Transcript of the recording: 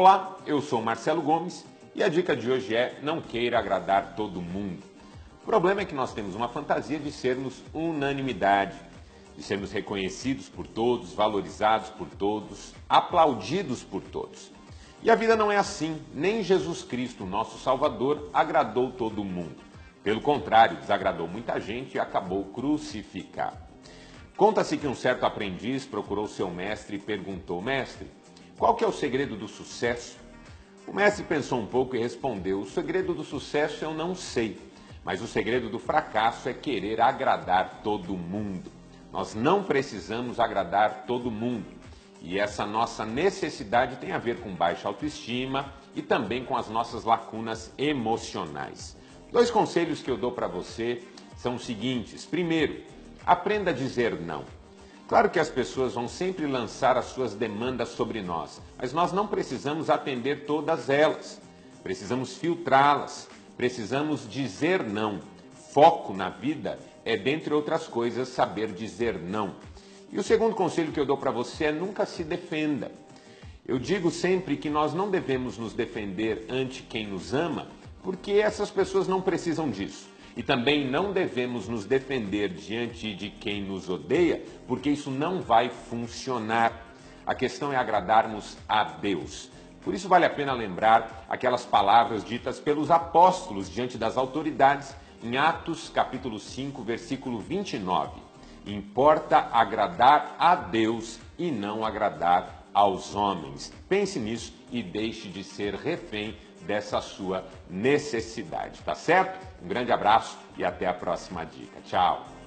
Olá, eu sou Marcelo Gomes e a dica de hoje é não queira agradar todo mundo. O problema é que nós temos uma fantasia de sermos unanimidade, de sermos reconhecidos por todos, valorizados por todos, aplaudidos por todos. E a vida não é assim, nem Jesus Cristo, nosso Salvador, agradou todo mundo. Pelo contrário, desagradou muita gente e acabou crucificado. Conta-se que um certo aprendiz procurou seu mestre e perguntou: Mestre, qual que é o segredo do sucesso? O mestre pensou um pouco e respondeu: O segredo do sucesso eu não sei, mas o segredo do fracasso é querer agradar todo mundo. Nós não precisamos agradar todo mundo. E essa nossa necessidade tem a ver com baixa autoestima e também com as nossas lacunas emocionais. Dois conselhos que eu dou para você são os seguintes: primeiro, aprenda a dizer não. Claro que as pessoas vão sempre lançar as suas demandas sobre nós, mas nós não precisamos atender todas elas. Precisamos filtrá-las, precisamos dizer não. Foco na vida é, dentre outras coisas, saber dizer não. E o segundo conselho que eu dou para você é nunca se defenda. Eu digo sempre que nós não devemos nos defender ante quem nos ama, porque essas pessoas não precisam disso. E também não devemos nos defender diante de quem nos odeia, porque isso não vai funcionar. A questão é agradarmos a Deus. Por isso vale a pena lembrar aquelas palavras ditas pelos apóstolos diante das autoridades em Atos capítulo 5, versículo 29. Importa agradar a Deus e não agradar aos homens. Pense nisso e deixe de ser refém dessa sua necessidade, tá certo? Um grande abraço e até a próxima dica. Tchau!